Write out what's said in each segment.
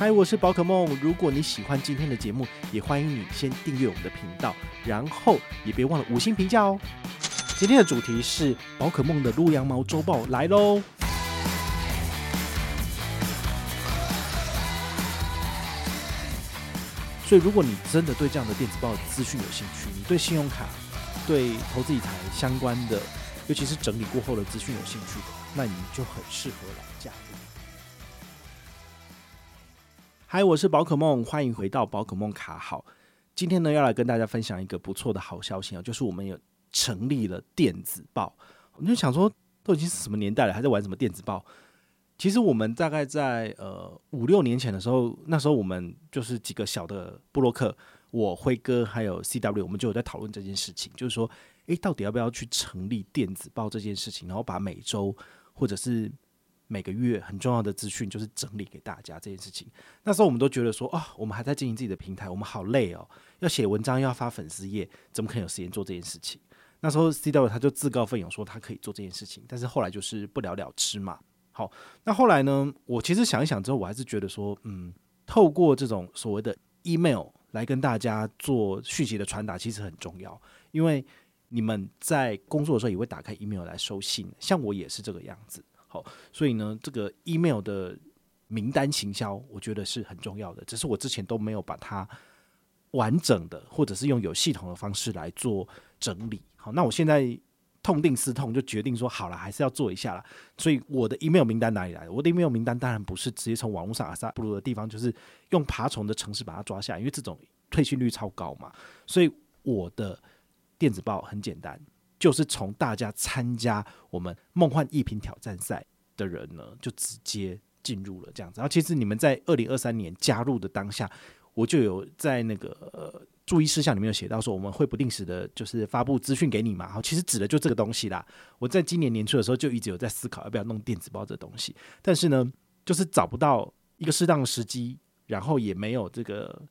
嗨，我是宝可梦。如果你喜欢今天的节目，也欢迎你先订阅我们的频道，然后也别忘了五星评价哦。今天的主题是宝可梦的撸羊毛周报来喽。所以，如果你真的对这样的电子报资讯有兴趣，你对信用卡、对投资理财相关的，尤其是整理过后的资讯有兴趣，那你就很适合来加入。嗨，我是宝可梦，欢迎回到宝可梦卡好。今天呢，要来跟大家分享一个不错的好消息啊，就是我们有成立了电子报。我就想说，都已经是什么年代了，还在玩什么电子报？其实我们大概在呃五六年前的时候，那时候我们就是几个小的部落客，我辉哥还有 CW，我们就有在讨论这件事情，就是说，诶，到底要不要去成立电子报这件事情，然后把每周或者是每个月很重要的资讯，就是整理给大家这件事情。那时候我们都觉得说啊，我们还在经营自己的平台，我们好累哦，要写文章，要发粉丝页，怎么可能有时间做这件事情？那时候 CW 他就自告奋勇说他可以做这件事情，但是后来就是不了了之嘛。好，那后来呢，我其实想一想之后，我还是觉得说，嗯，透过这种所谓的 email 来跟大家做讯息的传达，其实很重要，因为你们在工作的时候也会打开 email 来收信，像我也是这个样子。好，所以呢，这个 email 的名单行销，我觉得是很重要的。只是我之前都没有把它完整的，或者是用有系统的方式来做整理。好，那我现在痛定思痛，就决定说好了，还是要做一下了。所以我的 email 名单哪里来的？我的 email 名单当然不是直接从网络上阿萨布鲁的地方，就是用爬虫的城市把它抓下，因为这种退信率超高嘛。所以我的电子报很简单。就是从大家参加我们梦幻一品挑战赛的人呢，就直接进入了这样子。然后其实你们在二零二三年加入的当下，我就有在那个注意事项里面有写到说，我们会不定时的，就是发布资讯给你嘛。然后，其实指的就这个东西啦。我在今年年初的时候就一直有在思考要不要弄电子报这东西，但是呢，就是找不到一个适当的时机，然后也没有这个。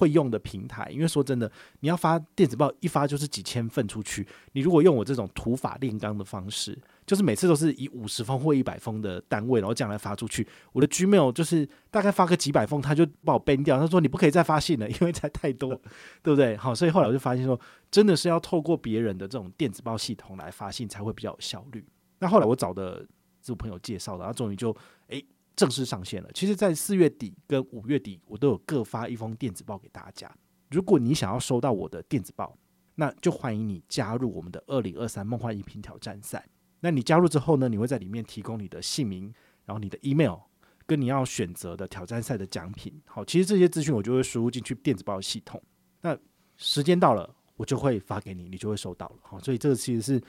会用的平台，因为说真的，你要发电子报一发就是几千份出去。你如果用我这种土法炼钢的方式，就是每次都是以五十封或一百封的单位，然后这样来发出去。我的 Gmail 就是大概发个几百封，他就把我 ban 掉。他说你不可以再发信了，因为才太多，对不对？好，所以后来我就发现说，真的是要透过别人的这种电子报系统来发信才会比较有效率。那后来我找的这朋友介绍的，然后终于就诶。正式上线了。其实，在四月底跟五月底，我都有各发一封电子报给大家。如果你想要收到我的电子报，那就欢迎你加入我们的二零二三梦幻逸品挑战赛。那你加入之后呢，你会在里面提供你的姓名，然后你的 email，跟你要选择的挑战赛的奖品。好，其实这些资讯我就会输入进去电子报系统。那时间到了，我就会发给你，你就会收到了。好，所以这个其实是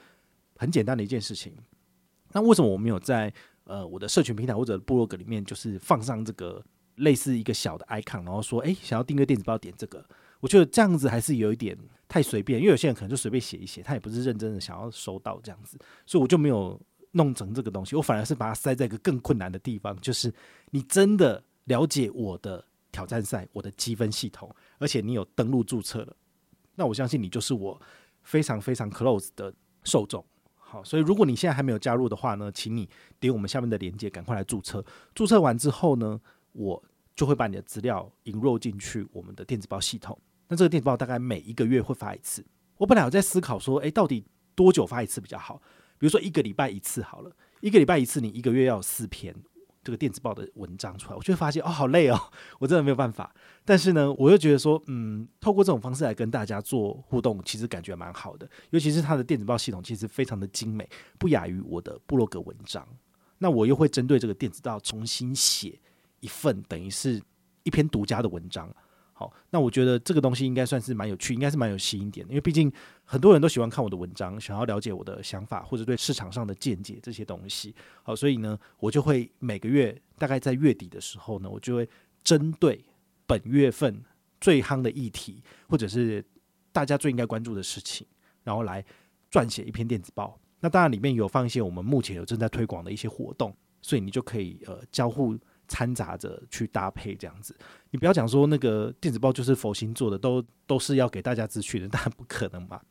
很简单的一件事情。那为什么我没有在？呃，我的社群平台或者部落格里面，就是放上这个类似一个小的 icon，然后说，哎，想要订阅电子报，点这个。我觉得这样子还是有一点太随便，因为有些人可能就随便写一写，他也不是认真的想要收到这样子，所以我就没有弄成这个东西。我反而是把它塞在一个更困难的地方，就是你真的了解我的挑战赛、我的积分系统，而且你有登录注册了，那我相信你就是我非常非常 close 的受众。好，所以如果你现在还没有加入的话呢，请你点我们下面的链接，赶快来注册。注册完之后呢，我就会把你的资料引入进去我们的电子报系统。那这个电子报大概每一个月会发一次。我本来有在思考说，诶，到底多久发一次比较好？比如说一个礼拜一次好了，一个礼拜一次，你一个月要四篇。这个电子报的文章出来，我就会发现哦，好累哦，我真的没有办法。但是呢，我又觉得说，嗯，透过这种方式来跟大家做互动，其实感觉蛮好的。尤其是它的电子报系统，其实非常的精美，不亚于我的部落格文章。那我又会针对这个电子报重新写一份，等于是一篇独家的文章。好，那我觉得这个东西应该算是蛮有趣，应该是蛮有吸引点的，因为毕竟很多人都喜欢看我的文章，想要了解我的想法或者对市场上的见解这些东西。好，所以呢，我就会每个月大概在月底的时候呢，我就会针对本月份最夯的议题，或者是大家最应该关注的事情，然后来撰写一篇电子报。那当然里面有放一些我们目前有正在推广的一些活动，所以你就可以呃交互。掺杂着去搭配这样子，你不要讲说那个电子报就是佛心做的，都都是要给大家资讯的，当然不可能嘛。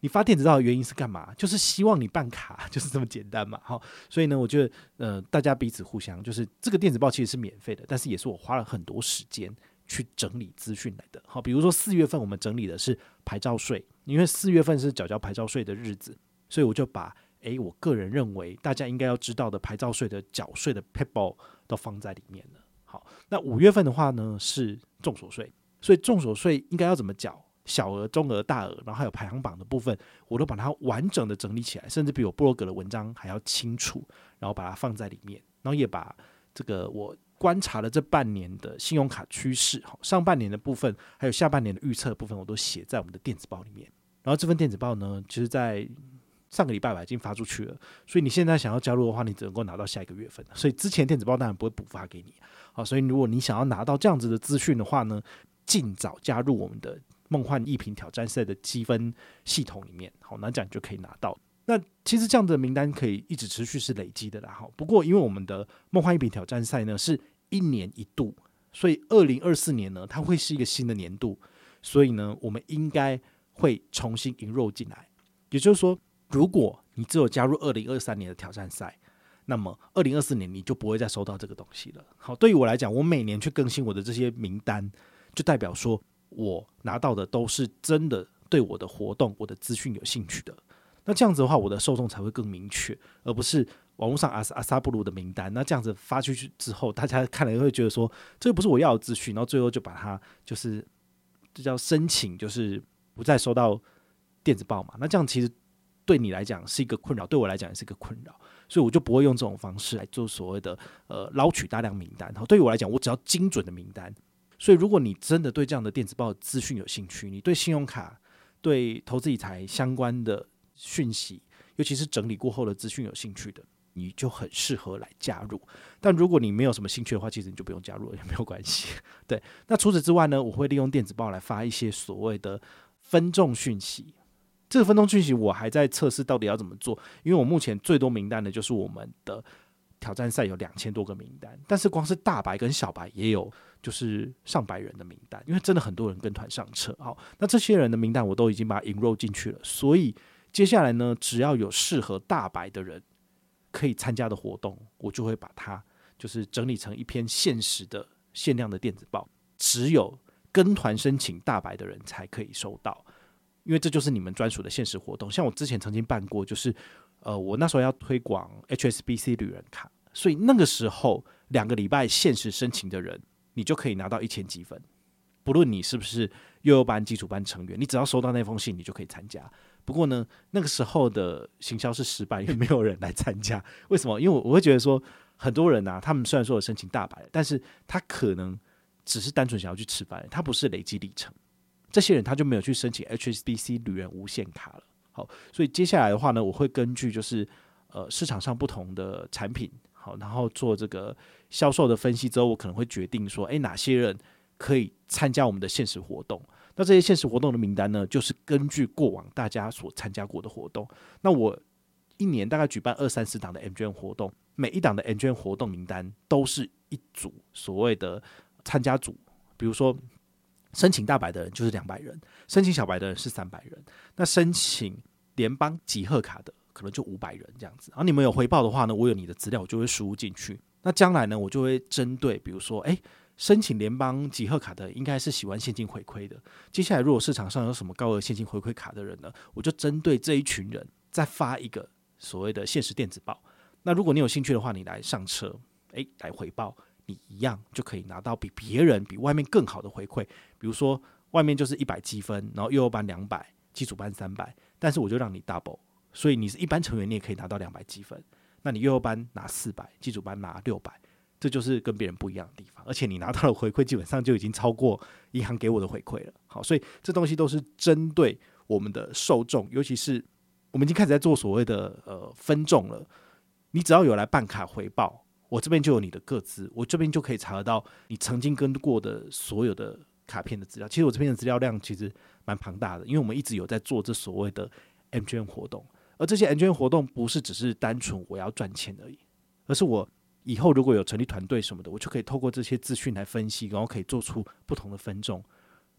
你发电子报的原因是干嘛？就是希望你办卡，就是这么简单嘛。好，所以呢，我觉得呃，大家彼此互相，就是这个电子报其实是免费的，但是也是我花了很多时间去整理资讯来的。好，比如说四月份我们整理的是牌照税，因为四月份是缴交牌照税的日子，所以我就把。诶，我个人认为大家应该要知道的牌照税的缴税的 paper 都放在里面了。好，那五月份的话呢是重所税，所以重所税应该要怎么缴？小额、中额、大额，然后还有排行榜的部分，我都把它完整的整理起来，甚至比我部落格的文章还要清楚，然后把它放在里面，然后也把这个我观察了这半年的信用卡趋势，好，上半年的部分还有下半年的预测部分，我都写在我们的电子报里面。然后这份电子报呢，其实在上个礼拜吧，已经发出去了，所以你现在想要加入的话，你只能够拿到下一个月份。所以之前电子报当然不会补发给你。好，所以如果你想要拿到这样子的资讯的话呢，尽早加入我们的梦幻一品挑战赛的积分系统里面。好，那这样你就可以拿到。那其实这样的名单可以一直持续是累积的啦。好，不过因为我们的梦幻一品挑战赛呢是一年一度，所以二零二四年呢它会是一个新的年度，所以呢我们应该会重新引入进来，也就是说。如果你只有加入二零二三年的挑战赛，那么二零二四年你就不会再收到这个东西了。好，对于我来讲，我每年去更新我的这些名单，就代表说我拿到的都是真的对我的活动、我的资讯有兴趣的。那这样子的话，我的受众才会更明确，而不是网络上阿阿萨布鲁的名单。那这样子发出去之后，大家看了会觉得说这又不是我要的资讯，然后最后就把它就是这叫申请，就是不再收到电子报嘛。那这样其实。对你来讲是一个困扰，对我来讲也是一个困扰，所以我就不会用这种方式来做所谓的呃捞取大量名单。然后，对于我来讲，我只要精准的名单。所以，如果你真的对这样的电子报资讯有兴趣，你对信用卡、对投资理财相关的讯息，尤其是整理过后的资讯有兴趣的，你就很适合来加入。但如果你没有什么兴趣的话，其实你就不用加入了，也没有关系。对，那除此之外呢，我会利用电子报来发一些所谓的分众讯息。这个分钟讯息我还在测试到底要怎么做，因为我目前最多名单的就是我们的挑战赛有两千多个名单，但是光是大白跟小白也有就是上百人的名单，因为真的很多人跟团上车。好，那这些人的名单我都已经把它引入进去了，所以接下来呢，只要有适合大白的人可以参加的活动，我就会把它就是整理成一篇限时的限量的电子报，只有跟团申请大白的人才可以收到。因为这就是你们专属的限时活动，像我之前曾经办过，就是呃，我那时候要推广 HSBC 旅人卡，所以那个时候两个礼拜限时申请的人，你就可以拿到一千积分，不论你是不是幼幼班、基础班成员，你只要收到那封信，你就可以参加。不过呢，那个时候的行销是失败，因为没有人来参加。为什么？因为我会觉得说，很多人啊，他们虽然说有申请大白，但是他可能只是单纯想要去吃饭，他不是累积里程。这些人他就没有去申请 HSBC 旅人无限卡了。好，所以接下来的话呢，我会根据就是呃市场上不同的产品，好，然后做这个销售的分析之后，我可能会决定说，诶，哪些人可以参加我们的限时活动？那这些限时活动的名单呢，就是根据过往大家所参加过的活动。那我一年大概举办二三十档的 MGM 活动，每一档的 MGM 活动名单都是一组所谓的参加组，比如说。申请大白的人就是两百人，申请小白的人是三百人，那申请联邦集贺卡的可能就五百人这样子。然后你们有回报的话呢，我有你的资料，我就会输入进去。那将来呢，我就会针对，比如说，诶，申请联邦集贺卡的应该是喜欢现金回馈的。接下来如果市场上有什么高额现金回馈卡的人呢，我就针对这一群人再发一个所谓的限时电子报。那如果你有兴趣的话，你来上车，诶，来回报。你一样就可以拿到比别人比外面更好的回馈，比如说外面就是一百积分，然后幼幼班两百，基础班三百，但是我就让你 double，所以你是一般成员，你也可以拿到两百积分。那你幼幼班拿四百，基础班拿六百，这就是跟别人不一样的地方。而且你拿到的回馈基本上就已经超过银行给我的回馈了。好，所以这东西都是针对我们的受众，尤其是我们已经开始在做所谓的呃分众了。你只要有来办卡回报，我这边就有你的个资，我这边就可以查得到你曾经跟过的所有的卡片的资料。其实我这边的资料量其实蛮庞大的，因为我们一直有在做这所谓的 MGM 活动。而这些 MGM 活动不是只是单纯我要赚钱而已，而是我以后如果有成立团队什么的，我就可以透过这些资讯来分析，然后可以做出不同的分众。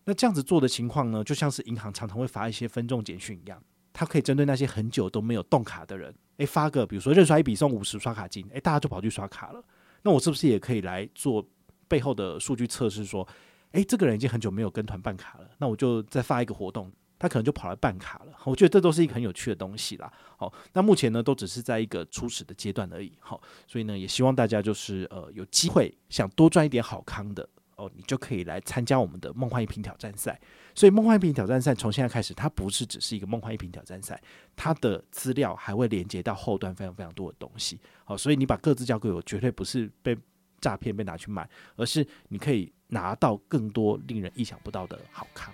那这样子做的情况呢，就像是银行常常会发一些分众简讯一样，它可以针对那些很久都没有动卡的人，诶，发个比如说认刷一笔送五十刷卡金，诶，大家就跑去刷卡了。那我是不是也可以来做背后的数据测试，说，诶，这个人已经很久没有跟团办卡了，那我就再发一个活动。他可能就跑来办卡了，我觉得这都是一个很有趣的东西啦。好，那目前呢都只是在一个初始的阶段而已。好，所以呢也希望大家就是呃有机会想多赚一点好康的哦，你就可以来参加我们的梦幻一瓶挑战赛。所以梦幻一瓶挑战赛从现在开始，它不是只是一个梦幻一瓶挑战赛，它的资料还会连接到后端非常非常多的东西。好，所以你把各自交给我，绝对不是被诈骗被拿去卖，而是你可以拿到更多令人意想不到的好康。